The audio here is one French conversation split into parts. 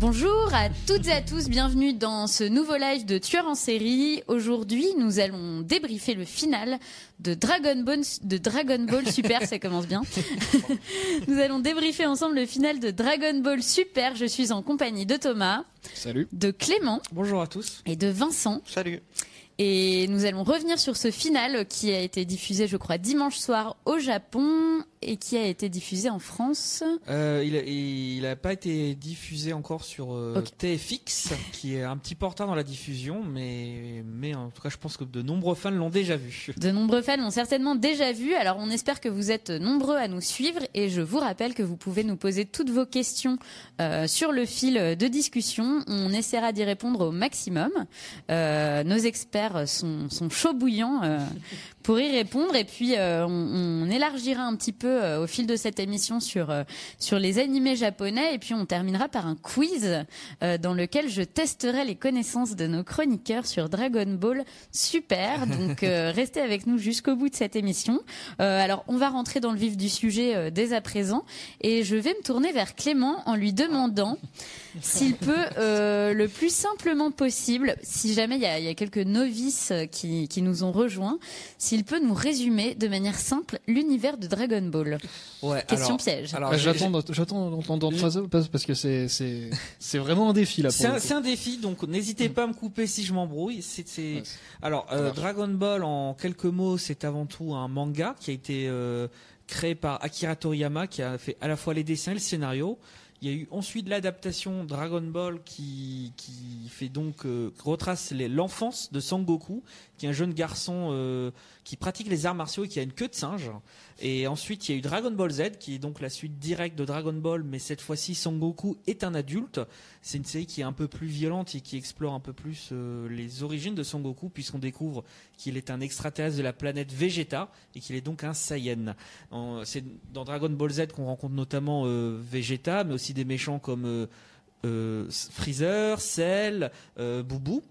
Bonjour à toutes et à tous, bienvenue dans ce nouveau live de Tueur en série. Aujourd'hui, nous allons débriefer le final de Dragon Ball, de Dragon Ball Super, ça commence bien. nous allons débriefer ensemble le final de Dragon Ball Super. Je suis en compagnie de Thomas, Salut. de Clément Bonjour à tous. et de Vincent. Salut. Et nous allons revenir sur ce final qui a été diffusé, je crois, dimanche soir au Japon et qui a été diffusé en France. Euh, il, a, il a pas été diffusé encore sur euh, Ok. TFX, qui est un petit peu en retard dans la diffusion, mais, mais en tout cas, je pense que de nombreux fans l'ont déjà vu. De nombreux fans l'ont certainement déjà vu, alors on espère que vous êtes nombreux à nous suivre et je vous rappelle que vous pouvez nous poser toutes vos questions euh, sur le fil de discussion. On essaiera d'y répondre au maximum. Euh, nos experts sont, sont chauds bouillants pour y répondre et puis euh, on, on élargira un petit peu euh, au fil de cette émission sur, euh, sur les animés japonais et puis on terminera par un quiz euh, dans lequel je testerai les connaissances de nos chroniqueurs sur Dragon Ball Super. Donc euh, restez avec nous jusqu'au bout de cette émission. Euh, alors on va rentrer dans le vif du sujet euh, dès à présent et je vais me tourner vers Clément en lui demandant s'il peut euh, le plus simplement possible, si jamais il y a, y a quelques novices qui, qui nous ont rejoints, s'il peut nous résumer de manière simple l'univers de Dragon Ball. Ouais, Question alors- piège. alors, J'attends, j'attends d'entendre ça parce parce que c'est, c'est, c'est vraiment un défi là. C'est un, défi, donc n'hésitez pas à me couper si je m'embrouille. C'est, Ouais. Alors, euh. Dragon Ball, en quelques mots, c'est avant tout un manga qui a été euh, créé par Akira Toriyama, qui a fait à la fois les dessins et le scénario. Il y a eu ensuite l'adaptation Dragon Ball qui, qui fait donc euh, retrace l'enfance de Sangoku, qui est un jeune garçon euh, qui pratique les arts martiaux et qui a une queue de singe. Et ensuite, il y a eu Dragon Ball Z, qui est donc la suite directe de Dragon Ball, mais cette fois-ci, Sangoku est un adulte. C'est une série qui est un peu plus violente et qui explore un peu plus euh, les origines de Sangoku, puisqu'on découvre qu'il est un extraterrestre de la planète Vegeta et qu'il est donc un Saiyan. C'est dans Dragon Ball Z qu'on rencontre notamment euh, Vegeta, mais aussi des méchants comme euh, Freezer, Cell, Boubou.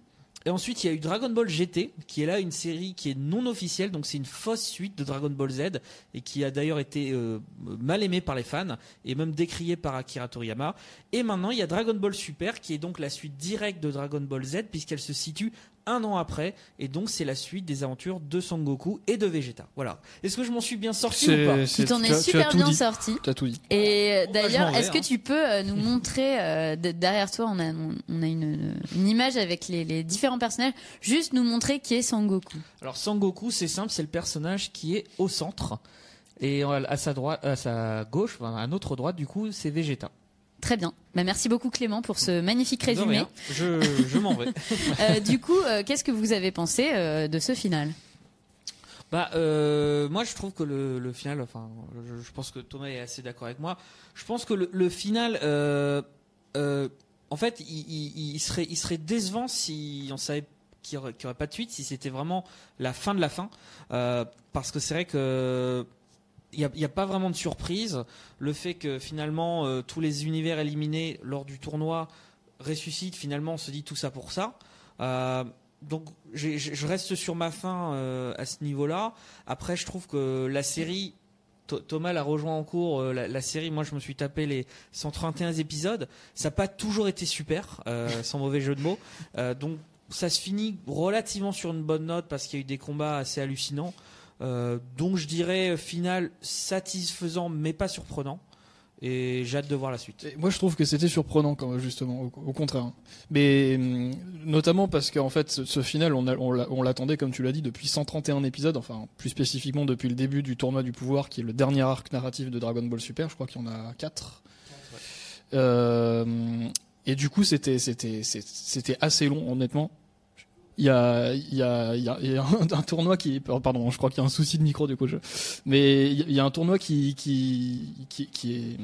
Et ensuite, il y a eu Dragon Ball GT, qui est là une série qui est non officielle, donc c'est une fausse suite de Dragon Ball Z, et qui a d'ailleurs été euh, mal aimée par les fans, et même décriée par Akira Toriyama. Et maintenant, il y a Dragon Ball Super, qui est donc la suite directe de Dragon Ball Z, puisqu'elle se situe un an après, et donc c'est la suite des aventures de Sangoku et de Vegeta. Voilà. Est-ce que je m'en suis bien sorti ou pas Tu t'en es super bien dit. sorti. Tu as tout dit. Et euh, je d'ailleurs, est-ce que hein. tu peux euh, nous montrer euh, de- derrière toi, on a on, a une, une image avec les, les différents personnages, juste nous montrer qui est Sangoku. Alors Sangoku, c'est simple, c'est le personnage qui est au centre. Et à sa droite, à sa gauche, à notre droite, du coup, c'est Vegeta. Très bien. Bah, merci beaucoup Clément pour ce magnifique résumé. Je, je m'en vais. Euh, du coup, euh, qu'est-ce que vous avez pensé euh, de ce final? Bah, moi, je trouve que le, le final, enfin, je, je pense que Thomas est assez d'accord avec moi. Je pense que le, le final, en fait, il, il- il serait, il serait décevant si on savait qu'il n'y aurait, aurait pas de suite, si c'était vraiment la fin de la fin. Parce que c'est vrai que il n'y a, pas vraiment de surprise. Le fait que finalement euh, tous les univers éliminés lors du tournoi ressuscitent, finalement, on se dit tout ça pour ça. Euh, donc je reste sur ma fin euh, à ce niveau-là. Après, je trouve que la série, Tho- Thomas l'a rejoint en cours, la, la série, moi je me suis tapé les 131 épisodes. Ça n'a pas toujours été super, sans mauvais jeu de mots. Donc ça se finit relativement sur une bonne note parce qu'il y a eu des combats assez hallucinants. Euh, donc je dirais euh, final satisfaisant mais pas surprenant. Et j'ai hâte de voir la suite. Et moi, je trouve que c'était surprenant, quand même, justement, au, au contraire. Mais hum, notamment parce qu'en fait, ce, ce final, on, l'attendait, comme tu l'as dit, depuis 131 épisodes, enfin, plus spécifiquement depuis le début du tournoi du pouvoir, qui est le dernier arc narratif de Dragon Ball Super. Je crois qu'il y en a 4. et du coup, c'était, c'était, c'est- c'était assez long, honnêtement. Il y a, il y a, il y a, y a un, tournoi qui, pardon, je crois qu'il y a un souci de micro du coup, je, mais il y a- un tournoi qui, qui, qui, qui, est,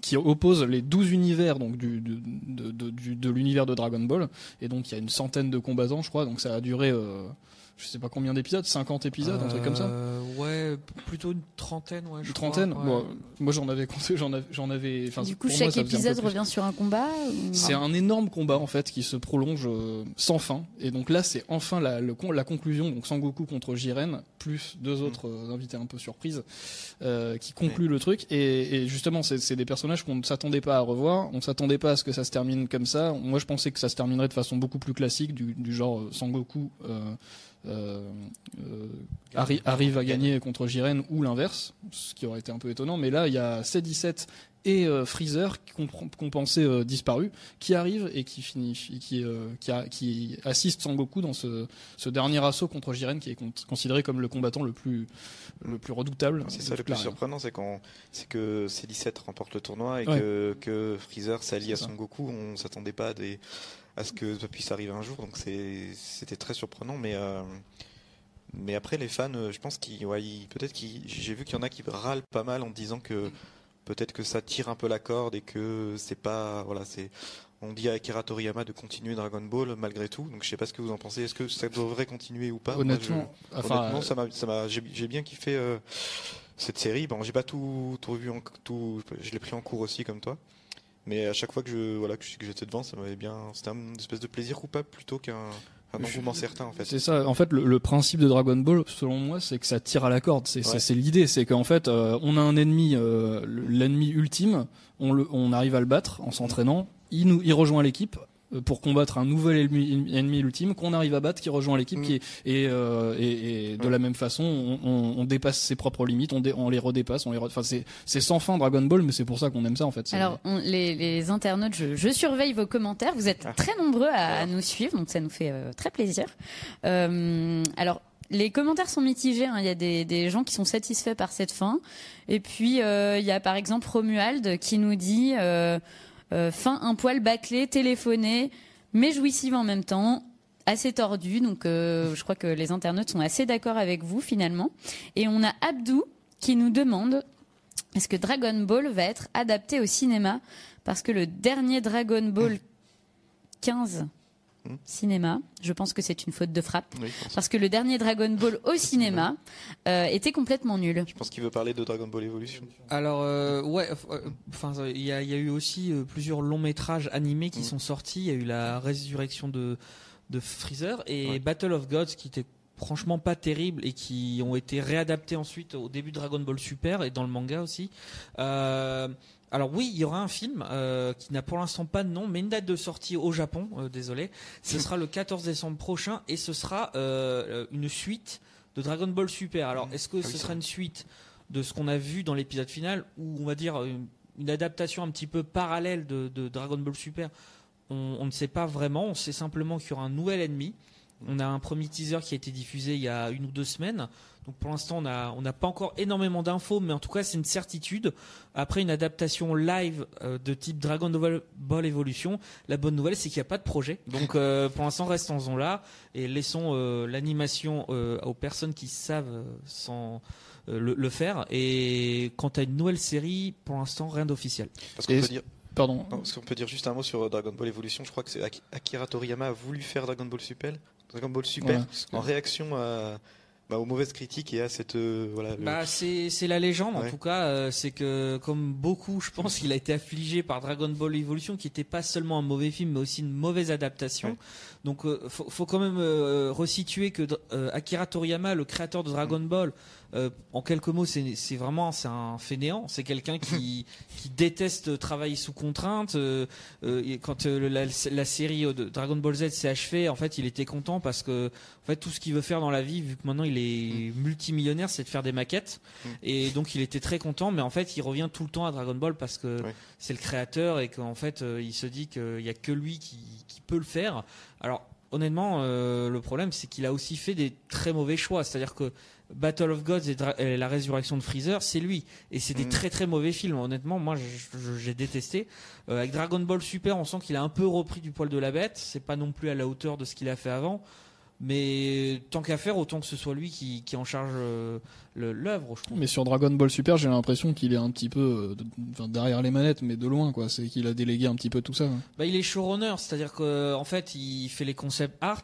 qui oppose les 12 univers donc du, de, de, de l'univers de Dragon Ball. Et donc il y a une centaine de combattants, je crois. Donc ça a duré, euh, je sais pas combien d'épisodes, 50 épisodes, un truc comme ça. Euh, ouais, plutôt une trentaine, ouais. je Une crois, trentaine. ouais. Bon, moi j'en avais compté, j'en avais, j'en avais. Du coup, moi, chaque épisode revient sur un combat ou- C'est un énorme combat en fait qui se prolonge euh, sans fin. Et donc là, c'est enfin la, le con- la conclusion. Donc Sangoku contre Jiren, plus deux Mm. autres euh, invités un peu surprises, euh, qui concluent le truc. Et, et justement, c'est des personnages qu'on ne s'attendait pas à revoir. On s'attendait pas à ce que ça se termine comme ça. Moi, je pensais que ça se terminerait de façon beaucoup plus classique, du, du genre euh, Sangoku. Euh, euh, arri- arrive à gagner contre Jiren ou l'inverse, ce qui aurait été un peu étonnant. Mais là, il y a C17 et euh, Freezer qui qu'on pensait euh, disparu, qui arrive et qui finit, qui, euh, qui, a- qui assiste Sangoku dans ce, ce dernier assaut contre Jiren, qui est con- considéré comme le combattant le plus, le plus redoutable. C'est ça le plus surprenant, c'est que C17 remporte le tournoi et Ouais. que, que Freezer s'allie à C'est ça. Son Goku. On s'attendait pas à, des, à ce que ça puisse arriver un jour, donc c'était très surprenant. Mais, euh, mais après, les fans, euh, je pense qu'ils, ouais, peut-être qu'ils, j'ai vu qu'il y en a qui râlent pas mal en disant que peut-être que ça tire un peu la corde et que c'est pas, voilà, c'est. On dit à Akira Toriyama de continuer Dragon Ball malgré tout, donc je sais pas ce que vous en pensez. Est-ce que ça devrait continuer ou pas? Moi, je- Honnêtement, enfin, Honnêtement, euh, ça m'a, j'ai, bien kiffé euh, cette série. Bon, j'ai pas tout, tout en, tout, je l'ai pris en cours aussi comme toi. Mais à chaque fois que je, voilà, que j'étais devant, ça m'avait bien, c'était un espèce de plaisir coupable plutôt qu'un, un engouement certain en fait. C'est ça. En fait, le, le principe de Dragon Ball, selon moi, c'est que ça tire à la corde. C'est Ouais. c'est l'idée. C'est qu'en fait, euh, on a un ennemi, euh, l'ennemi ultime. On, le, on arrive à le battre en s'entraînant. Il nous, il rejoint l'équipe pour combattre un nouvel ennemi, ennemi ultime qu'on arrive à battre, qui rejoint l'équipe, Mm. qui est, et, euh, et, et de la même façon, on, on, on dépasse ses propres limites, on, dé- on les redépasse, on les, enfin c'est c'est sans fin Dragon Ball, mais c'est pour ça qu'on aime ça en fait. Alors, on- les, les internautes, je, je surveille vos commentaires. Vous êtes Ah. très nombreux à, à nous suivre, donc ça nous fait euh, très plaisir. Euh, alors, les commentaires sont mitigés. hein. Il y a des, des gens qui sont satisfaits par cette fin. Et puis, euh, il y a par exemple Romuald qui nous dit euh, fin un poil bâclé, téléphoné, mais jouissive en même temps. Assez tordu, donc euh, je crois que les internautes sont assez d'accord avec vous finalement. Et on a Abdou qui nous demande est-ce que Dragon Ball va être adapté au cinéma? Parce que le dernier Dragon Ball 15 Cinéma, je pense que c'est une faute de frappe. Oui. Parce que le dernier Dragon Ball au cinéma euh, était complètement nul. Je pense qu'il veut parler de Dragon Ball Evolution. Alors euh, ouais, euh, enfin il y a, il y a eu aussi euh, plusieurs longs métrages animés qui Mm. sont sortis. Il y a eu la résurrection de de Freezer et Ouais. Battle of Gods qui était franchement pas terrible et qui ont été réadaptés ensuite au début de Dragon Ball Super et dans le manga aussi. Euh, alors oui, il y aura un film euh, qui n'a pour l'instant pas de nom, mais une date de sortie au Japon. euh, désolé, ce sera le 14 décembre prochain et ce sera euh, une suite de Dragon Ball Super. Alors est-ce que Ah ce sera une suite de ce qu'on a vu dans l'épisode final ou on va dire une, une adaptation un petit peu parallèle de, de Dragon Ball Super? On, on ne sait pas vraiment. On sait simplement qu'il y aura un nouvel ennemi. On a un premier teaser qui a été diffusé il y a une ou deux semaines. Donc pour l'instant, on n'a on pas encore énormément d'infos, mais en tout cas, c'est une certitude. Après une adaptation live euh, de type Dragon Ball Evolution, la bonne nouvelle, c'est qu'il n'y a pas de projet. Donc euh, pour l'instant, restons-en là et laissons euh, l'animation euh, aux personnes qui savent euh, sans, euh, le, le faire. Et quant à une nouvelle série, pour l'instant, rien d'officiel. Parce qu'on Et- peut dire, Pardon. parce qu'on peut dire juste un mot sur Dragon Ball Evolution. Je crois que c'est Aki- Akira Toriyama a voulu faire Dragon Ball Super, Dragon Ball Super, en réaction à, bah, aux mauvaises critiques et à cette, euh, voilà. le- Bah, c'est c'est la légende en tout cas. euh, c'est que comme beaucoup, je pense qu'il a été affligé par Dragon Ball Evolution, qui n'était pas seulement un mauvais film, mais aussi une mauvaise adaptation. Ouais. Donc, euh, faut, faut quand même euh, resituer que Akira Toriyama, le créateur de Dragon Mm. Ball, euh, en quelques mots, c'est vraiment c'est un fainéant. C'est quelqu'un qui qui déteste travailler sous contrainte. euh, euh, et quand la, la série de Dragon Ball Z s'est achevée, en fait, il était content parce que en fait tout ce qu'il veut faire dans la vie, vu que maintenant il est multimillionnaire, c'est de faire des maquettes. Mm. Et donc il était très content, mais en fait il revient tout le temps à Dragon Ball parce que Ouais. c'est le créateur et qu'en fait il se dit qu'il y a que lui qui, qui peut le faire. Alors honnêtement, euh, le problème c'est qu'il a aussi fait des très mauvais choix. C'est-à-dire que Battle of Gods et, la résurrection de Freezer, c'est lui. Et c'est des Mm. très très mauvais films. Honnêtement, moi j'ai détesté. Euh, avec Dragon Ball Super, on sent qu'il a un peu repris du poil de la bête. C'est pas non plus à la hauteur de ce qu'il a fait avant. Mais tant qu'à faire, autant que ce soit lui qui, qui en charge euh, l'œuvre, je trouve. Mais sur Dragon Ball Super, j'ai l'impression qu'il est un petit peu euh, de- derrière les manettes, mais de loin, quoi. C'est qu'il a délégué un petit peu tout ça. hein. Bah, il est showrunner, c'est-à-dire qu'en en fait, il fait les concepts art.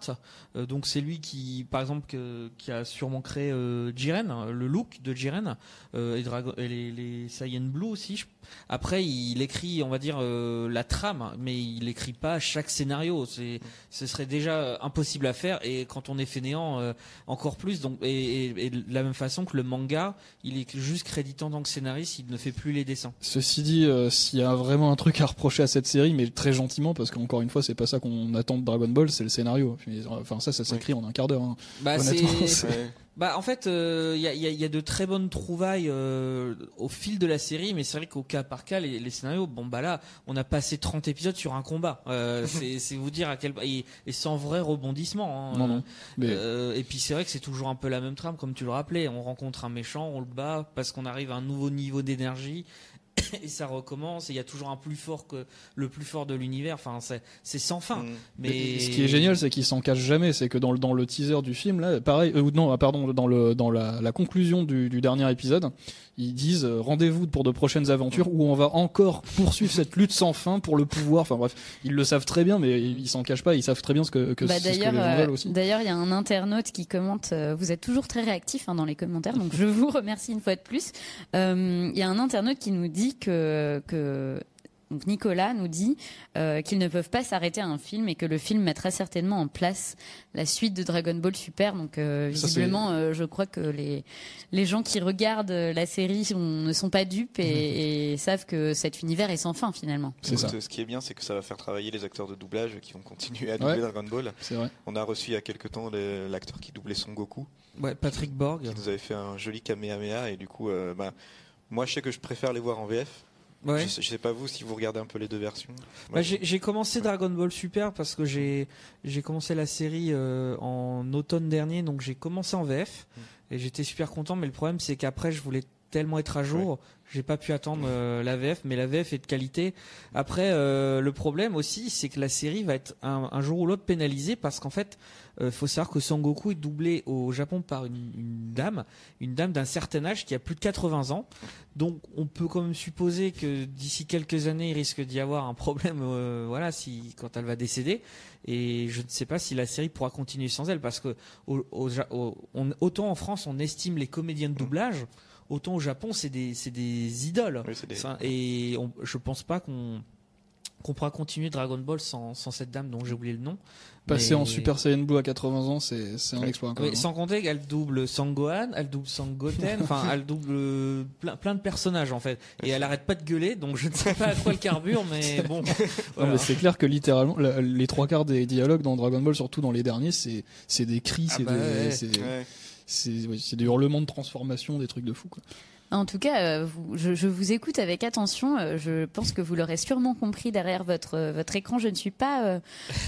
euh, donc c'est lui qui, par exemple, que- qui a sûrement créé Jiren, hein, le look de Jiren et les, les Saiyan Blue aussi. je- Après, il écrit, on va dire, euh, la trame, mais il écrit pas chaque scénario. C'est, ce serait déjà impossible à faire. Et quand on est fainéant, euh, encore plus. Donc, et, et- et de la même façon que le manga, il est juste crédité en tant que scénariste, il ne fait plus les dessins. Ceci dit, euh, s'il y a vraiment un truc à reprocher à cette série, mais très gentiment, parce qu'encore une fois, c'est pas ça qu'on attend de Dragon Ball, c'est le scénario. Puis, Enfin, ça, ça s'écrit en un quart d'heure. hein. Bah, Honnêtement, c'est- c'est- Ouais. Bah en fait, euh, il y, a, y a- y a de très bonnes trouvailles euh, au fil de la série, mais c'est vrai qu'au cas par cas, les, les scénarios, bon bah là, on a passé 30 épisodes sur un combat. Euh, c'est vous dire à quel et, et sans vrai rebondissement. hein. Non, non. Mais Euh, et puis c'est vrai que c'est toujours un peu la même trame, comme tu le rappelais. On rencontre un méchant, on le bat parce qu'on arrive à un nouveau niveau d'énergie. Et ça recommence. Et il y a toujours un plus fort que le plus fort de l'univers. Enfin, c'est c'est sans fin. Mm. Mais ce qui est génial, c'est qu'il s'en cache jamais. C'est que dans le, dans le teaser du film, là, pareil, euh, ou non, ah, pardon, dans, le, dans la, la conclusion du, du dernier épisode, ils disent euh, rendez-vous pour de prochaines aventures où on va encore poursuivre cette lutte sans fin pour le pouvoir. Enfin bref, ils le savent très bien, mais ils s'en cachent pas. Ils savent très bien ce que, que, Bah, ce d'ailleurs, euh, d'ailleurs, il y a un internaute qui commente. euh, vous êtes toujours très réactif hein, dans les commentaires, donc je vous remercie une fois de plus. Euh, Il y a un internaute qui nous dit que que donc Nicolas nous dit euh, qu'ils ne peuvent pas s'arrêter à un film et que le film mettra certainement en place la suite de Dragon Ball Super. Donc euh, visiblement, euh, je crois que les les gens qui regardent la série ne sont pas dupes et, et savent que cet univers est sans fin finalement. C'est ça. Ce qui est bien, c'est que ça va faire travailler les acteurs de doublage qui vont continuer à doubler Ouais. Dragon Ball. C'est vrai. On a reçu il y a quelques temps le- l'acteur qui doublait Son Goku, ouais, Patrick Borg. qui nous avait fait un joli Kamehameha. Et du coup, euh, bah, moi je sais que je préfère les voir en VF. Ouais. Je, sais, je sais pas vous si vous regardez un peu les deux versions. Bah, j'ai commencé. Dragon Ball Super parce que j'ai j'ai commencé la série euh, en automne dernier, donc j'ai commencé en VF Mm. et j'étais super content. Mais le problème c'est qu'après je voulais tellement être à jour, j'ai pas pu attendre euh, la VF, mais la VF est de qualité. Après euh, le problème aussi c'est que la série va être un, jour ou l'autre pénalisée parce qu'en fait euh, faut savoir que Sangoku est doublé au Japon par une, une dame, une dame d'un certain âge qui a plus de 80 ans. Donc on peut quand même supposer que d'ici quelques années il risque d'y avoir un problème, euh, voilà, si quand elle va décéder. Et je ne sais pas si la série pourra continuer sans elle parce que au, au- on- autant en France on estime les comédiens de doublage, autant au Japon c'est des c'est des idoles. oui, c'est des- Ça, et on, je pense pas qu'on qu'on pourra continuer Dragon Ball sans, sans cette dame dont j'ai oublié le nom. Passer Mais- en Super Saiyan Blue à 80 ans, c'est c'est un Ouais. exploit. oui, hein. sans compter qu'elle double Sangohan, elle double Sangoten, enfin elle double euh, plein, plein de personnages en fait. Et elle arrête pas de gueuler, donc je ne sais pas à quoi le carbure, mais bon. Voilà. c'est clair que littéralement, la- les trois quarts des dialogues dans Dragon Ball, surtout dans les derniers, c'est c'est des cris, Ah c'est bah des, ouais. C'est- Ouais. des hurlements de transformation, des trucs de fou. Quoi. En tout cas, euh, vous- je, je vous écoute avec attention. euh, Je pense que vous l'aurez sûrement compris derrière votre euh, votre écran. Je ne suis pas euh,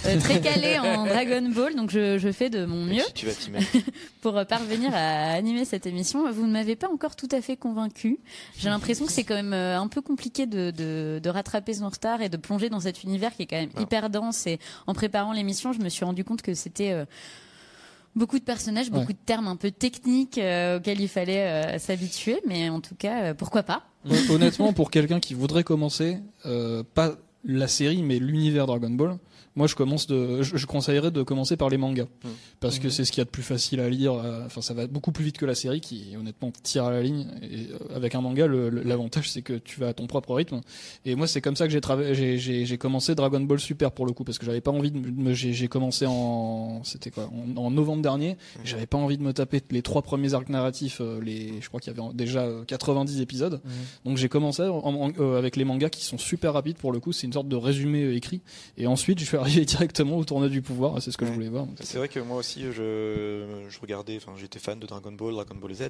euh, très calée en Dragon Ball, donc je, je fais de mon mieux Tu- vas pour euh, parvenir à animer cette émission. Vous ne m'avez pas encore tout à fait convaincu. J'ai l'impression que c'est quand même euh, un peu compliqué de, de, de rattraper son star et de plonger dans cet univers qui est quand même hyper dense. Et en préparant l'émission, je me suis rendu compte que c'était euh, beaucoup de personnages, Ouais. beaucoup de termes un peu techniques euh, auxquels il fallait euh, s'habituer. Mais en tout cas, euh, pourquoi pas Hon- Honnêtement, pour quelqu'un qui voudrait commencer, pas la série, mais l'univers Dragon Ball, moi je commence de, je, je conseillerais de commencer par les mangas, Mm. parce que Mhm. c'est ce qu'il y a de plus facile à lire. euh, Enfin, ça va beaucoup plus vite que la série, qui honnêtement tire à la ligne. Et euh, avec un manga, l'avantage c'est que tu vas à ton propre rythme. Et moi, c'est comme ça que j'ai travaillé. J'ai- J'ai j'ai commencé Dragon Ball Super pour le coup, parce que j'avais pas envie de me. J'ai j'ai commencé en, c'était quoi, en, en novembre dernier. Mhm. J'avais pas envie de me taper les trois premiers arcs narratifs. euh, les, je crois qu'il y avait déjà euh, 90 épisodes. Donc j'ai commencé en- en- euh, avec les mangas qui sont super rapides pour le coup, c'est une sorte de résumé euh, écrit. Et ensuite je suis arrivé directement au tournoi du pouvoir, c'est ce que je voulais voir. C'est vrai que moi aussi, je, je regardais, enfin, j'étais fan de Dragon Ball, Dragon Ball Z,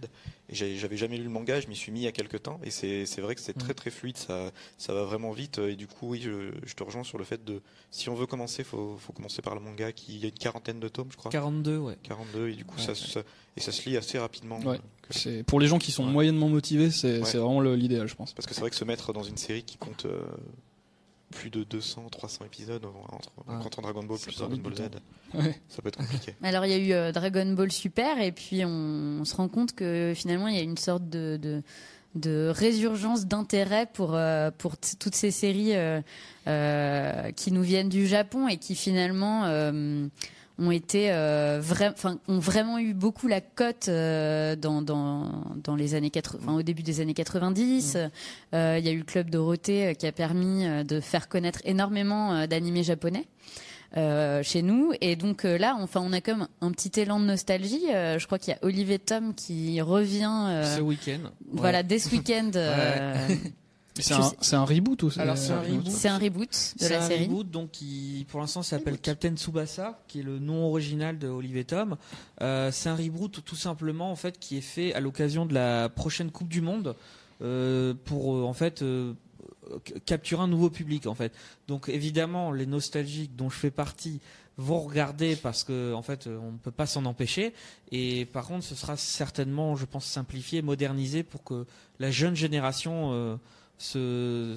et j'avais jamais lu le manga, je m'y suis mis il y a quelques temps, et c'est c'est vrai que c'est Mm. très très fluide, ça, ça va vraiment vite, et du coup, oui, je, je te rejoins sur le fait de, si on veut commencer, faut, faut commencer par le manga, qui il y a une quarantaine de tomes, je crois, 42, ouais. 42, et du coup, Ouais. ça, ça- et ça se lit assez rapidement. Ouais. Que- C'est pour les gens qui sont Ouais. moyennement motivés, c'est Ouais. c'est vraiment l'idéal, je pense. Parce que c'est vrai que se mettre dans une série qui compte euh, plus de 200, 300 épisodes entre, Ouais. entre Dragon Ball plus Dragon Ball Z. Ouais. Ça peut être compliqué. Alors il y a eu euh, Dragon Ball Super et puis on, on se rend compte que finalement il y a une sorte de, de, de résurgence d'intérêt pour, euh, pour toutes ces séries euh, euh, qui nous viennent du Japon et qui finalement euh, ont été euh, vra- enfin, ont vraiment eu beaucoup la cote euh, dans, dans, dans les années 80, enfin, au début des années 90. Euh, Il y a eu le Club Dorothée qui a permis de faire connaître énormément d'animés japonais euh, chez nous. Et donc euh, là, enfin, on a comme un petit élan de nostalgie. Euh, je crois qu'il y a Olivier Tom qui revient. euh, Ce week-end. Voilà, dès ce week-end. euh, C'est un, reboot ou Alors, c'est un reboot. c'est un reboot de C'est la un série. reboot donc qui pour l'instant s'appelle Captain Tsubasa qui est le nom original de Olivier Tom. Euh, c'est un reboot tout simplement en fait qui est fait à l'occasion de la prochaine Coupe du Monde euh, pour euh, en fait euh, capturer un nouveau public en fait. Donc évidemment les nostalgiques dont je fais partie vont regarder parce que en fait euh, on ne peut pas s'en empêcher et par contre ce sera certainement je pense simplifié modernisé pour que la jeune génération euh, se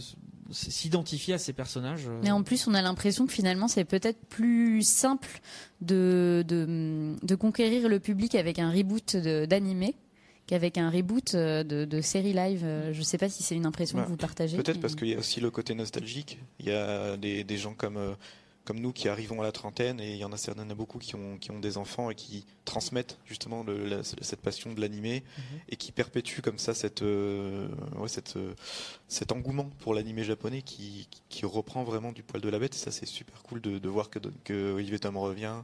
s'identifie à ces personnages euh. Mais en plus, on a l'impression que finalement, c'est peut-être plus simple de, de, de conquérir le public avec un reboot d'animé qu'avec un reboot euh, de, de série live. Euh, Je sais pas si c'est une impression Bah, que vous partagez. Peut-être mais- parce qu'il y a aussi le côté nostalgique. Il y a des, des gens comme, euh, comme nous qui arrivons à la trentaine et il y en a certains, a beaucoup qui ont, qui ont des enfants et qui transmettent justement le- la- cette passion de l'animé Mhm. et qui perpétuent comme ça cette, euh, ouais, cette, euh, cet engouement pour l'animé japonais qui, qui reprend vraiment du poil de la bête. Et ça, c'est super cool de, de voir que, que Olivier Tom revient.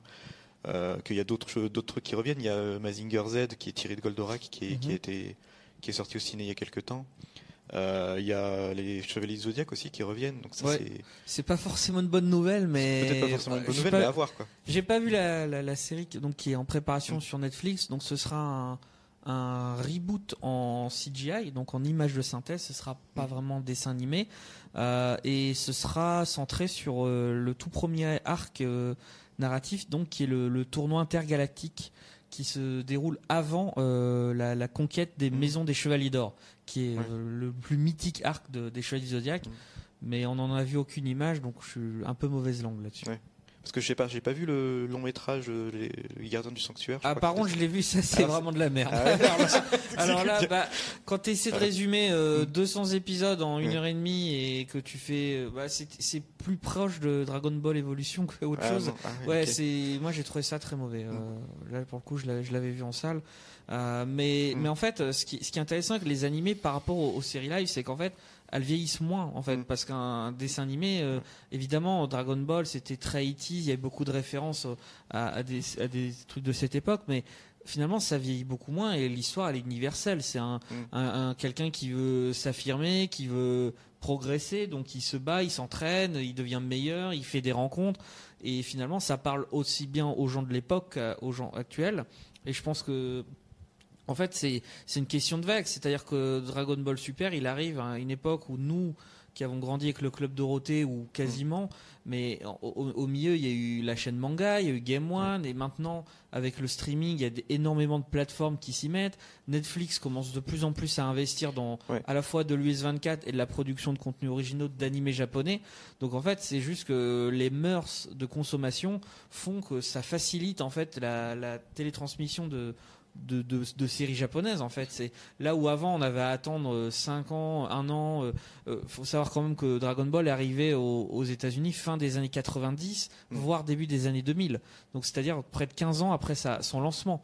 euh, qu'il y a d'autres trucs qui reviennent. Il y a Mazinger Z qui est tiré de Goldorak qui, est, qui, a Mhm. été, qui est sorti au ciné il y a quelques temps. Euh, Il y a les Chevaliers du Zodiac aussi qui reviennent. Donc ça, Ouais. c'est C'est pas forcément une bonne nouvelle, mais peut-être pas forcément une bonne nouvelle, pas- mais à voir quoi. J'ai pas vu la, la, la série qui- donc qui est en préparation Mm. sur Netflix, donc ce sera un, un reboot en CGI, donc en image de synthèse. Ce sera pas Mm. vraiment dessin animé euh, et ce sera centré sur euh, le tout premier arc euh, narratif, donc qui est le, le tournoi intergalactique qui se déroule avant euh, la, la conquête des Mm. maisons des Chevaliers d'Or, qui est Ouais. euh, le plus mythique arc de- des Chevaliers du Zodiac. Mm. Mais on n'en a vu aucune image, donc je suis un peu mauvaise langue là-dessus. Ouais. Parce que je sais pas, j'ai pas vu le long métrage euh, Les, les Gardiens du Sanctuaire. Ah, par contre, je l'ai vu, ça c'est Ah, vraiment de la merde. Ah ouais alors là, alors là, bah, quand tu essaies de résumer euh, 200 épisodes en une Ouais. heure et demie et que tu fais. euh, Bah, c'est c'est plus proche de Dragon Ball Evolution que autre Ah, chose. non, ah, Ouais, ok. c'est moi j'ai trouvé ça très mauvais. Euh, là pour le coup, je l'avais je l'avais vu en salle. Euh, mais Mm. mais en fait, euh, ce qui ce qui est intéressant avec les animés par rapport aux, aux séries live, c'est qu'en fait elles vieillissent moins en fait Mm. parce qu'un dessin animé euh, évidemment Dragon Ball c'était très 80 il y avait beaucoup de références euh, à, à des à des trucs de cette époque mais finalement ça vieillit beaucoup moins et l'histoire elle est universelle c'est un, Mm. un, un- quelqu'un qui veut s'affirmer qui veut progresser donc il se bat il s'entraîne il devient meilleur il fait des rencontres et finalement ça parle aussi bien aux gens de l'époque qu'aux gens actuels et je pense que en fait c'est une question de vague c'est-à-dire que Dragon Ball Super il arrive à une époque où nous qui avons grandi avec le club Dorothée ou quasiment, mais au, milieu il y a eu la chaîne manga, il y a eu Game One, et maintenant avec le streaming il y a énormément de plateformes qui s'y mettent. Netflix commence de plus en plus à investir dans Ouais. à la fois de l'US24 et de la production de contenus originaux d'animés japonais. Donc en fait c'est juste que les mœurs de consommation font que ça facilite en fait la, la télétransmission de de, de, de séries japonaises en fait c'est là où avant on avait à attendre 5 ans, 1 an euh, euh, faut savoir quand même que Dragon Ball est arrivé aux, aux États-Unis fin des années 90, Mm. voire début des années 2000. Donc c'est-à-dire près de 15 ans après sa, son lancement.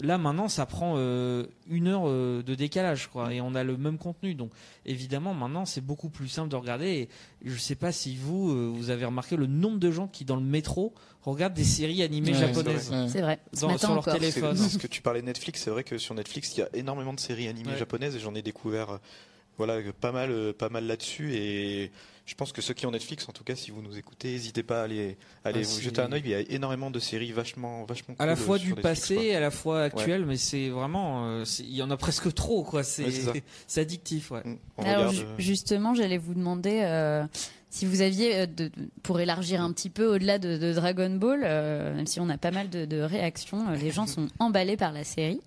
Là maintenant, ça prend euh, une heure euh, de décalage, quoi, et on a le même contenu. Donc évidemment, maintenant, c'est beaucoup plus simple de regarder. Et je sais pas si vous, euh, vous avez remarqué le nombre de gens qui dans le métro regardent des séries animées Ouais, japonaises. C'est vrai. Ce Dans- matin sur leur C'est- téléphone. Ce que tu parlais de Netflix, c'est vrai que sur Netflix, il y a énormément de séries animées Ouais. japonaises et j'en ai découvert voilà, pas mal, euh, pas mal là-dessus. Et je pense que ceux qui ont Netflix, en tout cas, si vous nous écoutez, n'hésitez pas à aller, à aller Ah, vous jeter un œil. Il y a énormément de séries vachement, vachement À la cool, fois du Netflix, passé, quoi. à la fois actuel, mais c'est vraiment, euh, il y en a presque trop, quoi. C'est Ouais, addictif, ouais. Mm. On Alors regarde, euh, justement, j'allais vous demander euh, si vous aviez, euh, pour élargir un petit peu au-delà de, Dragon Ball, euh, même si on a pas mal de, réactions, euh, les gens sont emballés par la série.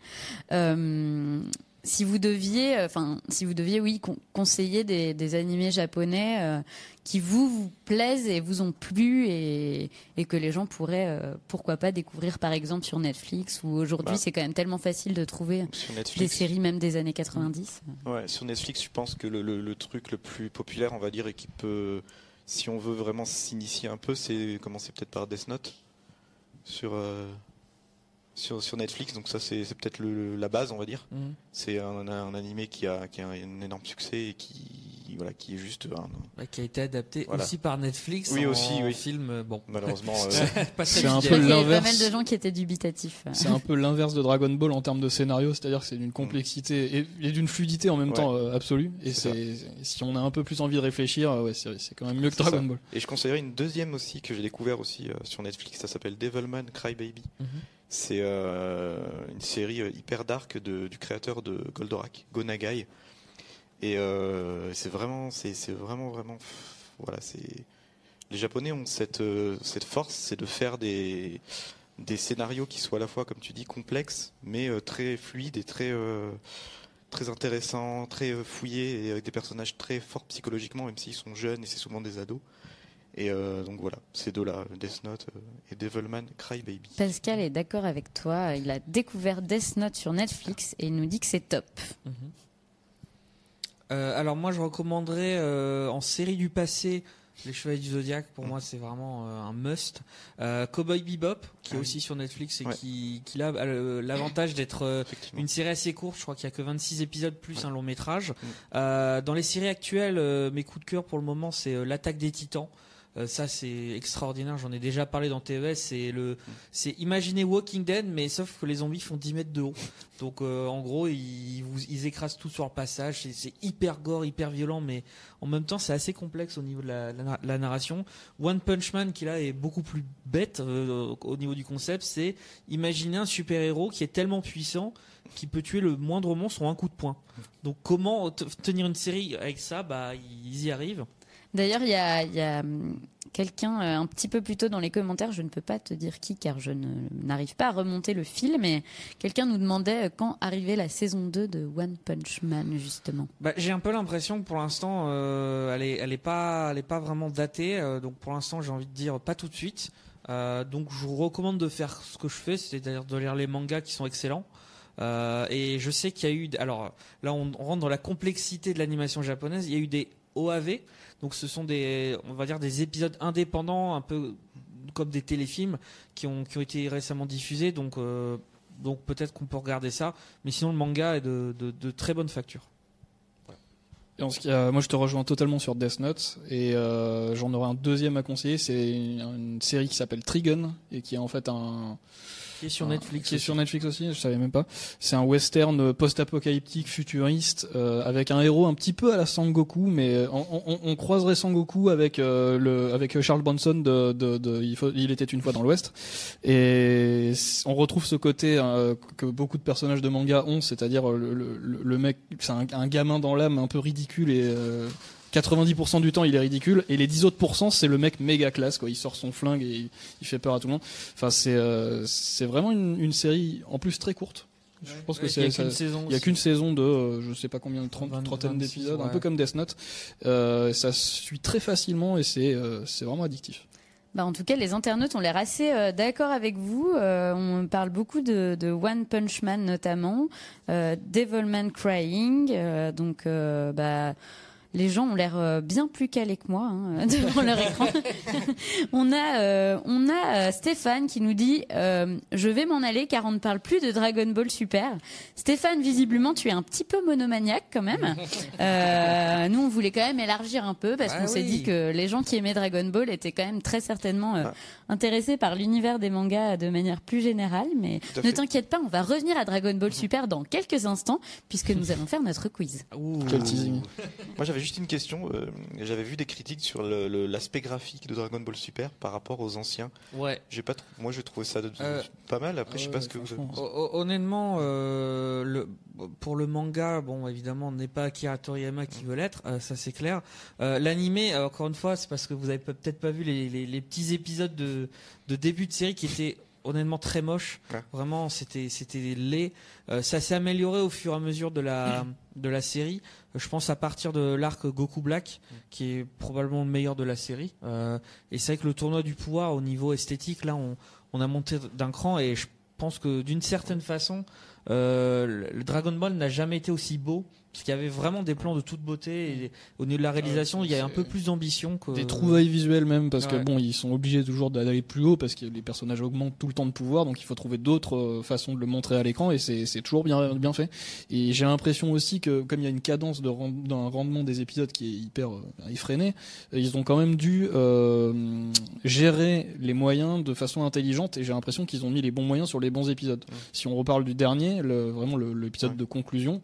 Si vous deviez, euh, enfin, si vous deviez, oui, con- conseiller des, des animés japonais euh, qui vous, vous plaisent et vous ont plu et, et que les gens pourraient, euh, pourquoi pas, découvrir par exemple sur Netflix ou aujourd'hui Bah. c'est quand même tellement facile de trouver des séries même des années 90. Ouais, sur Netflix, je pense que le, le- le truc le plus populaire, on va dire, et qui peut, si on veut vraiment s'initier un peu, c'est commencer peut-être par Death Note sur, euh, sur, sur Netflix. Donc ça, c'est peut-être la base, on va dire. Mhm. C'est un, un animé qui a, qui a un énorme succès et qui, voilà, qui est juste un, Ouais, qui a été adapté Voilà. aussi par Netflix. Oui, en aussi, oui. film. euh, Bon, malheureusement. euh, pas très C'est un peu crois qu'il y avait pas l'inverse. mal de gens qui étaient dubitatifs. C'est un peu l'inverse de Dragon Ball en termes de scénario, c'est-à-dire que c'est d'une complexité et, et d'une fluidité en même Ouais. temps euh, absolue. Et C'est si on a un peu plus envie de réfléchir, ouais, c'est c'est quand même mieux que Dragon ça. Ball. Et je conseillerais une deuxième aussi que j'ai découvert aussi euh, sur Netflix. Ça s'appelle Devilman Crybaby. Mhm. C'est euh, une série euh, hyper dark de, du créateur de Goldorak, Go Nagai. Et euh, c'est vraiment, c'est vraiment, vraiment, voilà, c'est. Les Japonais ont cette cette force, c'est de faire des des scénarios qui soient à la fois, comme tu dis, complexes, mais très fluides et très très intéressants, très fouillés et avec des personnages très forts psychologiquement, même s'ils sont jeunes et c'est souvent des ados. Et euh, donc voilà, ces deux-là, Death Note euh, et Devilman Crybaby. Pascal est d'accord avec toi. Il a découvert Death Note sur Netflix et il nous dit que c'est top. Mhm. Euh, alors moi je recommanderais euh, en série du passé les Chevaliers du Zodiaque pour Mm. moi c'est vraiment euh, un must. Euh, Cowboy Bebop qui est Ah oui. aussi sur Netflix et Ouais. qui, qui a euh, l'avantage d'être euh, une série assez courte, je crois qu'il y a que 26 épisodes plus Ouais. un long métrage. Mm. Euh, dans les séries actuelles, euh, mes coups de cœur pour le moment c'est euh, l'attaque des Titans. Euh, ça c'est extraordinaire, j'en ai déjà parlé dans TES. C'est le, imaginer Walking Dead, mais sauf que les zombies font 10 mètres de haut. Donc euh, en gros ils, écrasent tout sur le passage. C'est, hyper gore, hyper violent, mais en même temps c'est assez complexe au niveau de la, narration. One Punch Man qui là est beaucoup plus bête euh, au niveau du concept, c'est imaginer un super héros qui est tellement puissant qui peut tuer le moindre monstre en un coup de poing. Donc comment tenir une série avec ça? Bah ils y arrivent. D'ailleurs, il y a, hum, quelqu'un euh, un petit peu plus tôt dans les commentaires, je ne peux pas te dire qui car je n'arrive pas à remonter le fil, mais quelqu'un nous demandait euh, quand arrivait la saison 2 de One Punch Man, justement. Bah, j'ai un peu l'impression que pour l'instant, euh, elle est, elle est pas, pas vraiment datée. donc pour l'instant, j'ai envie de dire pas tout de suite. Donc je vous recommande de faire ce que je fais, c'est-à-dire de lire les mangas qui sont excellents. Et je sais qu'il y a eu, alors là on rentre dans la complexité de l'animation japonaise. Il y a eu des OAV, donc ce sont des, on va dire des épisodes indépendants, un peu comme des téléfilms qui ont, qui ont été récemment diffusés. Donc euh, donc peut-être qu'on peut regarder ça. Mais sinon le manga est de, de, très bonne facture. A- moi, je te rejoins totalement sur Death Note et euh, j'en aurais un deuxième à conseiller. C'est une, une série qui s'appelle Trigun et qui est en fait un Qui est sur Netflix. Qui est sur Netflix aussi, je savais même pas. C'est un western post-apocalyptique futuriste euh, avec un héros un petit peu à la Sangoku, mais euh, on, on- on croiserait Sangoku avec euh, le avec Charles Bronson de, de, de il, faut- il était une fois dans l'Ouest. Et on retrouve ce côté euh, que beaucoup de personnages de manga ont, c'est-à-dire euh, le, le, le- le mec, c'est un, un gamin dans l'âme un peu ridicule et euh, 90% du temps il est ridicule et les 10 autres pourcents c'est le mec méga classe quoi il sort son flingue et il, il fait peur à tout le monde enfin c'est euh, c'est vraiment une, une série en plus très courte je pense que Ouais, c'est il y a qu'une saison. il y a aussi. qu'une saison de euh, je sais pas combien de 30 20, trentaine 26, d'épisodes un peu comme Death Note euh, ça se suit très facilement et c'est euh, c'est vraiment addictif Bah, en tout cas, les internautes ont l'air assez euh, d'accord avec vous. Euh, on parle beaucoup de, de One Punch Man notamment, euh, Devilman Crying. euh, donc, euh, bah, les gens ont l'air euh, bien plus calés que moi hein, devant leur écran. on a, euh, on a euh, Stéphane qui nous dit euh, Je vais m'en aller car on ne parle plus de Dragon Ball Super. Stéphane, visiblement, tu es un petit peu monomaniaque quand même. Euh, nous, on voulait quand même élargir un peu parce Ah qu'on s'est dit que les gens qui aimaient Dragon Ball étaient quand même très certainement euh, Ah. intéressés par l'univers des mangas de manière plus générale. Mais ne t'inquiète pas, on va revenir à Dragon Ball Super dans quelques instants puisque nous allons faire notre quiz. Ouh. Quel teasing. Moi j'avais juste une question. euh, j'avais vu des critiques sur l'aspect graphique de Dragon Ball Super par rapport aux anciens. Ouais. J'ai pas, moi j'ai trouvé ça de- Euh, pas mal. Après je sais pas ce que vous. ho- Honnêtement, euh, le, pour le manga, bon, évidemment, on n'est pas Akira Toriyama qui veut l'être, euh, ça c'est clair. Euh, L'animé, euh, encore une fois, c'est parce que vous avez peut- peut-être pas vu les, les- les petits épisodes de, de début de série qui étaient honnêtement très moche. Ouais. Vraiment, c'était c'était laid. Euh, ça s'est amélioré au fur et à mesure de la de la série. Euh, Je pense à partir de l'arc Goku Black, qui est probablement le meilleur de la série. Euh, et c'est vrai que le tournoi du pouvoir au niveau esthétique, là, on a monté d'un cran et je pense que d'une certaine façon, euh, le Dragon Ball n'a jamais été aussi beau. Parce qu'il y avait vraiment des plans de toute beauté et au niveau de la réalisation, il y a un peu plus d'ambition que Des trouvailles visuelles même parce que Ouais. bon ils sont obligés toujours d'aller plus haut parce que les personnages augmentent tout le temps de pouvoir donc il faut trouver d'autres euh, façons de le montrer à l'écran et c'est c'est toujours bien bien fait et j'ai l'impression aussi que comme il y a une cadence d'un rendement des épisodes qui est hyper euh, effréné euh, ils ont quand même dû euh, gérer les moyens de façon intelligente et j'ai l'impression qu'ils ont mis les bons moyens sur les bons épisodes si on reparle du dernier le, vraiment le- l'épisode Ouais. de conclusion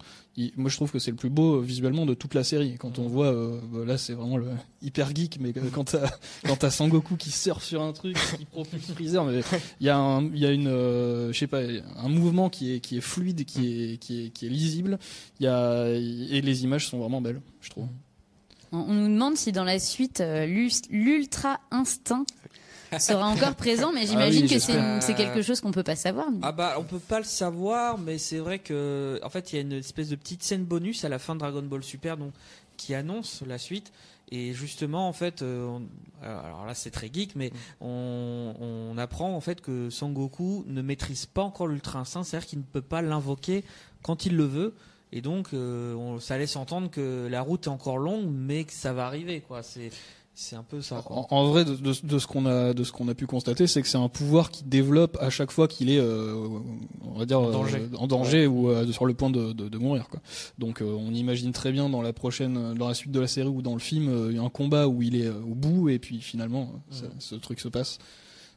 moi je trouve que c'est le plus beau euh, visuellement de toute la série. Quand on voit euh, bah, là c'est vraiment le hyper geek mais quand t'as quand t'as Sangoku qui surfe sur un truc qui propulse Freezer il y a un y a une euh, pas un mouvement qui est qui est fluide qui est qui est qui est lisible. Y a et les images sont vraiment belles je trouve. On nous demande si dans la suite l'ultra instinct sera encore présent, mais j'imagine oui, que c'est quelque chose qu'on peut pas savoir. Ah bah on peut pas le savoir, mais c'est vrai que en fait il y a une espèce de petite scène bonus à la fin de Dragon Ball Super donc qui annonce la suite. Et justement en fait, euh, on- alors là c'est très geek, mais on, on apprend en fait que Sangoku ne maîtrise pas encore l'Ultra Instinct, c'est-à-dire qu'il ne peut pas l'invoquer quand il le veut. Et donc euh, on- ça laisse entendre que la route est encore longue, mais que ça va arriver quoi. C'est c'est un peu ça. Quoi. En, en vrai, de, de- de ce qu'on a, de ce qu'on a pu constater, c'est que c'est un pouvoir qui développe à chaque fois qu'il est, euh, on va dire, En danger. euh, en danger ou euh, sur le point de, de, de mourir. Quoi. Donc, euh, on imagine très bien dans la prochaine, dans la suite de la série ou dans le film, euh, il y a un combat où il est euh, au bout et puis finalement, ça- Mhm. ce truc se passe,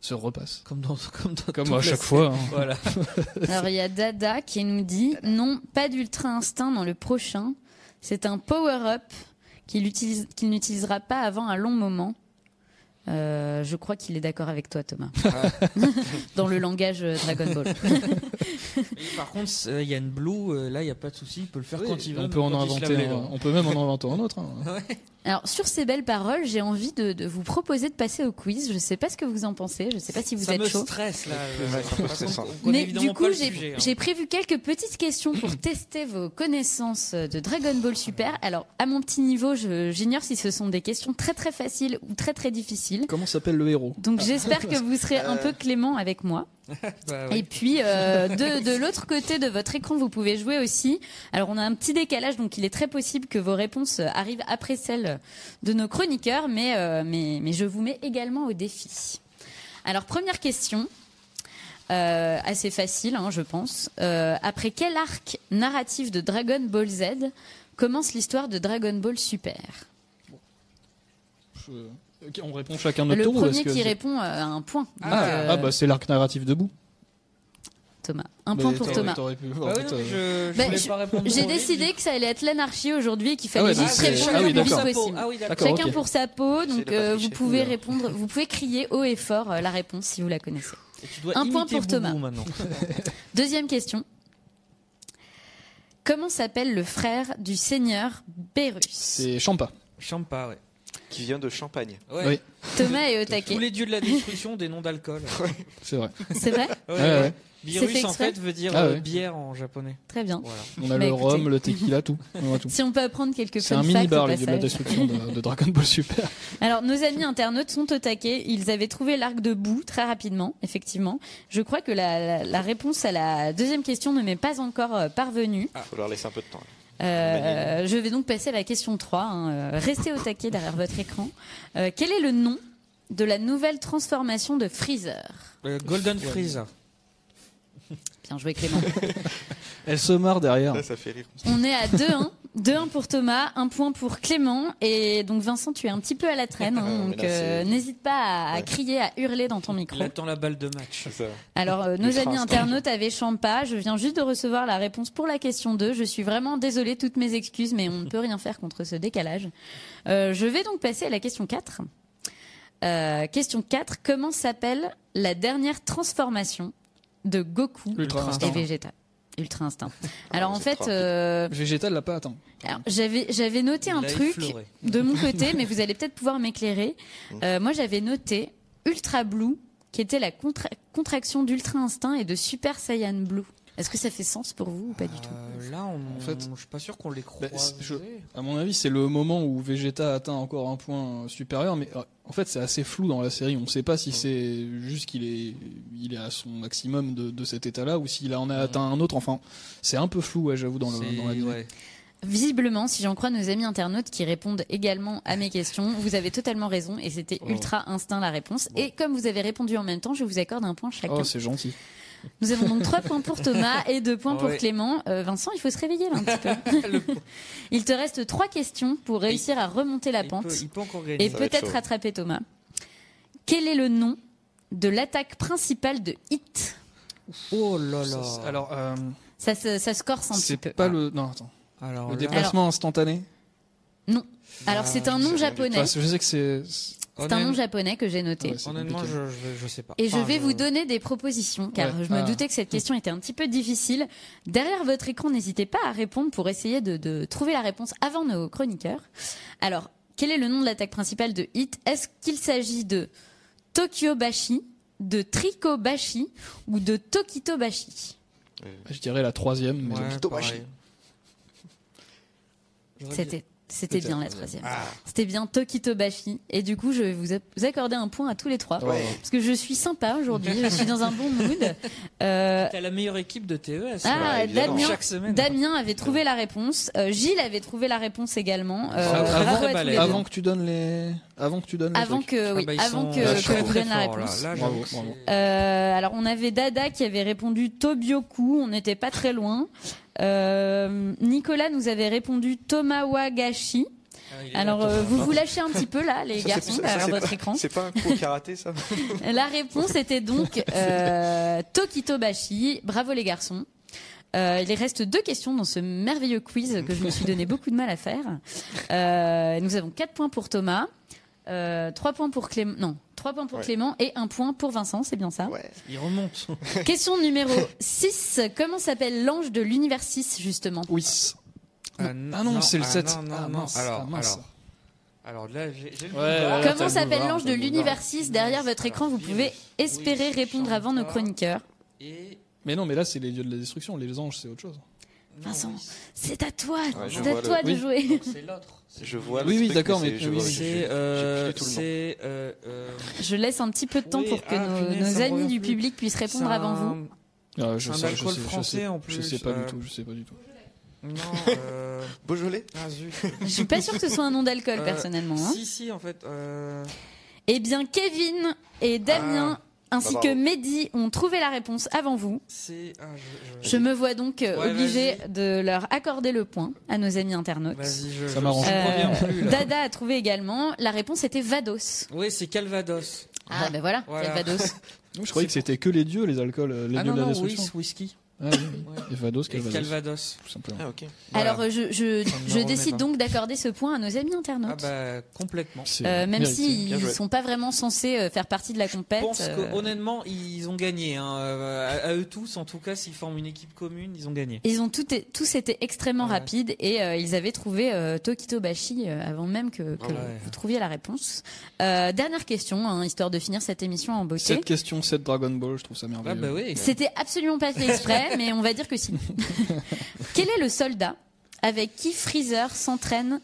se repasse. Comme dans comme dans Comme à chaque série. fois. hein. Voilà. Alors il y a Dada qui nous dit non, pas d'ultra instinct dans le prochain. C'est un power-up qu'il utilise- qu'il n'utilisera pas avant un long moment. Euh, je crois qu'il est d'accord avec toi, Thomas. dans le langage euh, Dragon Ball. Et par contre, euh, il y a une Blue, euh, là, il n'y a pas de souci, il peut le faire Oui, quand il veut. on peut en inventer, un- on peut même en inventer un autre. hein. Alors sur ces belles paroles, j'ai envie de, de vous proposer de passer au quiz. Je ne sais pas ce que vous en pensez. Je ne sais pas si vous ça êtes me chaud. stresse là. Mais du coup, j'ai hein. j'ai prévu quelques petites questions pour tester vos connaissances de Dragon Ball Super. Alors, à mon petit niveau, j'ignore si ce sont des questions très très faciles ou très très difficiles. Comment s'appelle le héros? Donc, j'espère que vous serez un peu clément avec moi. Bah. Et puis, euh, de, de l'autre côté de votre écran, vous pouvez jouer aussi. Alors, on a un petit décalage, donc il est très possible que vos réponses arrivent après celles de nos chroniqueurs, mais, euh, mais, mais je vous mets également au défi. Alors, première question, euh, assez facile, hein, je pense. Euh, après quel arc narratif de Dragon Ball Z commence l'histoire de Dragon Ball Super? Je- On répond chacun notre Le tour ou est-ce premier qui répond euh, a un point. Donc, Ah, euh, ah, bah c'est l'arc narratif debout. Thomas. Un Mais point pour Thomas. Bah. J'ai décidé que ça allait être l'anarchie aujourd'hui et qu'il fallait ouais, juste c'est- répondre ah le plus possible. Ah oui. Chacun pour sa peau, donc euh, vous pouvez répondre, vous pouvez crier haut et fort euh, la réponse si vous la connaissez. Un point pour Boubou Thomas. maintenant. Deuxième question. Comment s'appelle le frère du seigneur Bérus? C'est Champa. Champa, ouais. Qui vient de Champagne. Ouais. Oui. Thomas est au Tous taquet. les dieux de la destruction des noms d'alcool. C'est vrai. C'est vrai Ouais, Ouais, ouais. ouais. C'est Virus fait en fait veut dire Ah euh, ouais. bière en japonais. Très bien. Voilà. On a Bah, le écoutez. rhum, le tequila, tout. On a tout. Si on peut apprendre quelques C'est un mini bar les dieux de la destruction de, de Dragon Ball Super. Alors, nos amis internautes sont au taquet. Ils avaient trouvé l'arc de boue très rapidement, effectivement. Je crois que la, la- la réponse à la deuxième question ne m'est pas encore euh, parvenue. Il faut leur laisser un peu de temps. Euh, je vais donc passer à la question 3. hein. Restez au taquet derrière votre écran. Euh, quel est le nom de la nouvelle transformation de Freezer Euh, Golden Freezer. Bien joué Clément. Elle se marre derrière. Ça fait rire. On est à 2-1. 2-1 pour Thomas, un point pour Clément. Et donc Vincent, tu es un petit peu à la traîne. hein. Ah, mais donc euh, n'hésite pas à, Ouais. crier, à hurler dans ton micro. Il attend la balle de match. Alors, euh, nos amis internautes avaient Champa. Je viens juste de recevoir la réponse pour la question 2. Je suis vraiment désolée, toutes mes excuses, mais on ne peut rien faire contre ce décalage. Euh, je vais donc passer à la question 4. Euh, question 4. Comment s'appelle la dernière transformation de Goku et. Vegeta? Ultra instinct. Alors en fait, euh, Végétal l'a pas atteint. j'avais j'avais noté un truc effleuré. de mon côté, mais vous allez peut-être pouvoir m'éclairer. Euh, moi, j'avais noté Ultra Blue, qui était la contra- contraction d'Ultra Instinct et de Super Saiyan Blue. Est-ce que ça fait sens pour vous ou pas du tout Euh, là, on, En fait- je suis pas sûr qu'on les Bah, croise. je- À mon avis, c'est le moment où Vegeta atteint encore un point supérieur, mais euh, en fait, c'est assez flou dans la série. On ne sait pas si c'est juste qu'il est, il est à son maximum de, de cet état-là ou s'il en a atteint un autre. Enfin, c'est un peu flou, ouais, j'avoue, dans, le, C'est- dans la ouais. Visiblement, si j'en crois nos amis internautes qui répondent également à mes questions, vous avez totalement raison et c'était Oh. Ultra Instinct la réponse. Et comme vous avez répondu en même temps, je vous accorde un point chacun. Oh, c'est gentil. Nous avons donc 3 points pour Thomas et 2 points pour Ouais. Clément. Euh, Vincent, il faut se réveiller là un petit peu. il te reste 3 questions pour réussir à remonter la il, pente peut, il peut encore gagner. et peut-être rattraper Thomas. Quel est le nom de l'attaque principale de Hit Oh là là. Ça, Alors, euh, ça, se- ça se corse un petit c'est peu. pas le. Non, attends. Alors, Le déplacement instantané. Non. Alors c'est un je nom japonais. Enfin, je sais que c'est. C'est un nom japonais que j'ai noté. Ouais, Honnêtement, je, je, je sais pas. Et je vais vous donner des propositions, car Ouais. je me Ah. doutais que cette question était un petit peu difficile. Derrière votre écran, n'hésitez pas à répondre pour essayer de, de trouver la réponse avant nos chroniqueurs. Alors, quel est le nom de l'attaque principale de Hit? Est-ce qu'il s'agit de Tokyo Bashi, de Triko Bashi ou de Tokito Bashi Je dirais la troisième, mais. Ouais, Tobashi. pareil. J'aurais C'était c'était Peut-être, bien la troisième. Ah. C'était bien Tokito Bashi. Et du coup, je vais vous accorder un point à tous les trois. Ouais. Parce que je suis sympa aujourd'hui, je suis dans un bon mood. Euh, T'as la meilleure équipe de TES. Ah. Damien, Chaque semaine. Damien avait trouvé la réponse. Euh, Gilles avait trouvé la réponse également. Euh, Avant- bravo avant- que tu donnes les. Avant que tu donnes les Avant trucs. que, Ah bah, avant que, Ah, que très, je vous donne la là. réponse. Là, Bravo, Euh, alors, on avait Dada qui avait répondu Tobioku, on n'était pas très loin. Euh, Nicolas nous avait répondu Tomawagashi. Ah, Alors, euh, vous vous lâchez un petit peu là, les Ça, garçons, derrière votre pas- écran. C'est pas un coup karaté, ça La réponse était donc euh, Tokitobashi. Bravo les garçons. Euh, il reste deux questions dans ce merveilleux quiz que je me suis donné beaucoup de mal à faire. Euh, nous avons 4 points pour Thomas, euh, 3 points pour Clément, non, 3 points pour Ouais. Clément et 1 point pour Vincent, c'est bien ça Ouais. Il remonte. Question numéro 6. Comment s'appelle l'ange de l'univers 6 justement? Oui. Ah, Ah non, c'est le ah, 7. non, non, Ah, non. mince, Alors, ah, mince. alors, alors là, j'ai le Ouais, Comment le s'appelle l'ange de l'univers boulevard. 6 Derrière votre écran, vous pouvez espérer répondre avant nos chroniqueurs. Et Mais non, mais là, c'est les dieux de la destruction. Les anges, c'est autre chose. Vincent. C'est à toi, c'est à toi le- de Oui. jouer. c'est l'autre. Je vois Oui, le oui, d'accord, mais- oui, oui. C'est euh, euh, euh, Je laisse un petit peu de temps Oui, pour que ah, nos, punaise, amis du plus. public puissent répondre avant vous. Ah, je Un sais, je sais, je français, sais, en Je sais pas euh, du tout. Je sais pas du tout. Non, euh, Beaujolais ah zut. Je suis pas sûre que ce soit un nom d'alcool Euh, personnellement. hein. Si, si, en fait. Euh... Eh bien, Kevin et Damien ainsi Bah, que bravo. Mehdi ont trouvé la réponse avant vous. C'est. Je, Je me vois donc euh, Ouais, obligée de leur accorder le point à nos amis internautes. Vas-y, je. Ça je- m'arrange. je reviens Euh, plus, là. Dada a trouvé également. La réponse était Vados. Oui, c'est Calvados. Ah, ben voilà, Voilà. Calvados. Je croyais que c'était que les dieux, les alcools, euh, les ah dieux non, de la non, destruction. whis- whisky. Ah oui, oui. Calvados, Calvados. tout simplement. Ah, ok. Voilà. Alors, euh, je, je, je décide donc d'accorder ce point à nos amis Ah internautes. bah, complètement. Euh, même s'ils Bien ne sont pas vraiment censés euh, faire partie de la Je compète. pense euh, que honnêtement, ils ont gagné. Hein. À, à eux tous, en tout cas, s'ils forment une équipe commune, ils ont gagné. Ils ont tout, tous été extrêmement Ouais. rapides et euh, ils avaient trouvé euh, Tokito Bashi avant même que, que Ouais. vous trouviez la réponse. Euh, dernière question, hein, histoire de finir cette émission en beauté. Cette question, cette Dragon Ball, je trouve ça merveilleux. Ah bah oui. C'était absolument pas fait exprès, mais on va dire que si. Quel est le soldat avec qui Freezer s'entraîne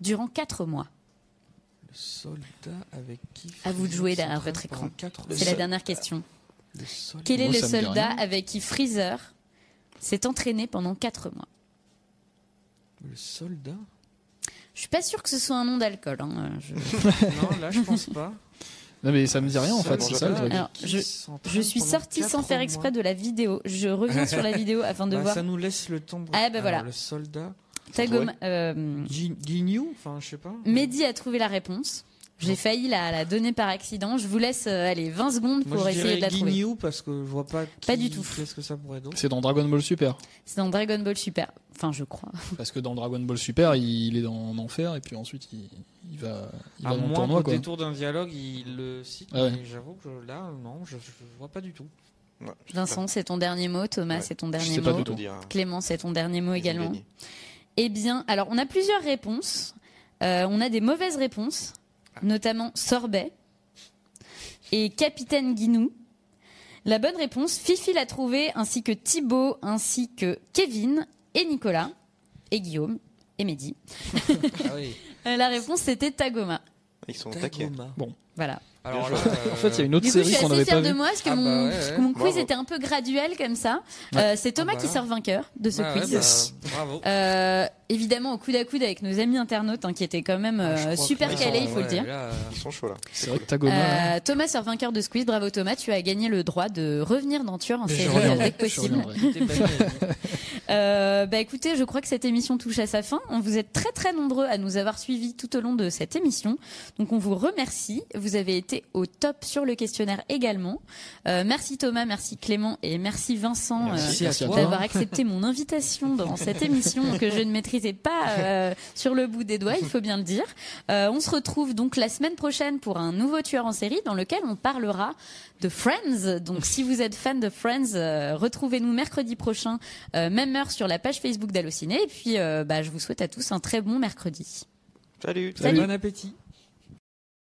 durant 4 mois? Le soldat avec qui. À vous de Freezer jouer derrière votre écran. C'est mois. la dernière question. Le soldat. Quel est Moi, le soldat avec qui Freezer s'est entraîné pendant 4 mois? Le soldat? Je suis pas sûre que ce soit un nom d'alcool. hein, euh, je- Non, là, je pense pas. Non, mais ça me dit rien en fait, c'est ça le truc. Alors, je- suis sortie sans faire mois. exprès de la vidéo. Je reviens sur la vidéo afin de Bah, voir. Ça nous laisse le temps. de- Ah, bah, voilà. Le soldat. Tagoma- euh, Enfin, je sais pas. Mehdi a trouvé la réponse. J'ai failli la, la donner par accident. Je vous laisse euh, allez 20 secondes Moi, pour je essayer dirais de la trouver. Ginyu parce que je vois pas. Pas qui- du tout. Qu'est-ce que ça pourrait C'est dans Dragon Ball Super. C'est dans Dragon Ball Super. Enfin, je crois. Parce que dans Dragon Ball Super, il est dans en enfer et puis ensuite il, il va, il À va dans le moins tournoi qu'au quoi. détour d'un dialogue, il le cite. Ah ouais. J'avoue que là, non, je, je vois pas du tout. Ouais, Vincent, c'est ton dernier mot. Thomas, Ouais. c'est ton Je dernier sais pas mot. hein. Clément, c'est ton dernier mot Ils également. Eh bien, alors on a plusieurs réponses. Euh, on a des mauvaises réponses, Ah. notamment Sorbet et Capitaine Guinou. La bonne réponse, Fifi l'a trouvé, ainsi que Thibaut, ainsi que Kevin et Nicolas, et Guillaume, et Mehdi. Ah oui. La réponse, c'était Tagoma. Ils sont taqués. Tagoma. Voilà. Alors Bien là, joué. En fait, il y a une autre Du coup, je série suis qu'on assez n'avait pas fière de vue. moi parce que Ah mon, bah ouais, parce que ouais. mon quiz Bravo. était un peu graduel comme ça. Euh, c'est Thomas Ah qui bah. sort vainqueur de ce Ouais, ouais, quiz. bah, Yes. bravo. Euh, évidemment, au coude à coude avec nos amis internautes hein, qui étaient quand même Ah, je euh, super que calés, il faut ouais, le dire. là, euh, Ils sont chauds là. C'est vrai que là, Euh, Thomas sort vainqueur de ce quiz. Bravo Thomas, tu as gagné le droit de revenir dans Tueur en je série avec je possible. Euh, bah écoutez, je crois que cette émission touche à sa fin. On vous êtes très très nombreux à nous avoir suivis tout au long de cette émission. Donc on vous remercie. Vous avez été au top sur le questionnaire également. Euh, merci Thomas, merci Clément et merci Vincent. Merci euh, d'avoir accepté mon invitation dans cette émission que je ne maîtrisais pas euh, sur le bout des doigts, il faut bien le dire. Euh, on se retrouve donc la semaine prochaine pour un nouveau tueur en série dans lequel on parlera de Friends. Donc si vous êtes fan de Friends, euh, retrouvez-nous mercredi prochain, euh, même heure sur la page Facebook d'Allociné. Et puis euh, bah, je vous souhaite à tous un très bon mercredi. Salut. Salut. Bon appétit.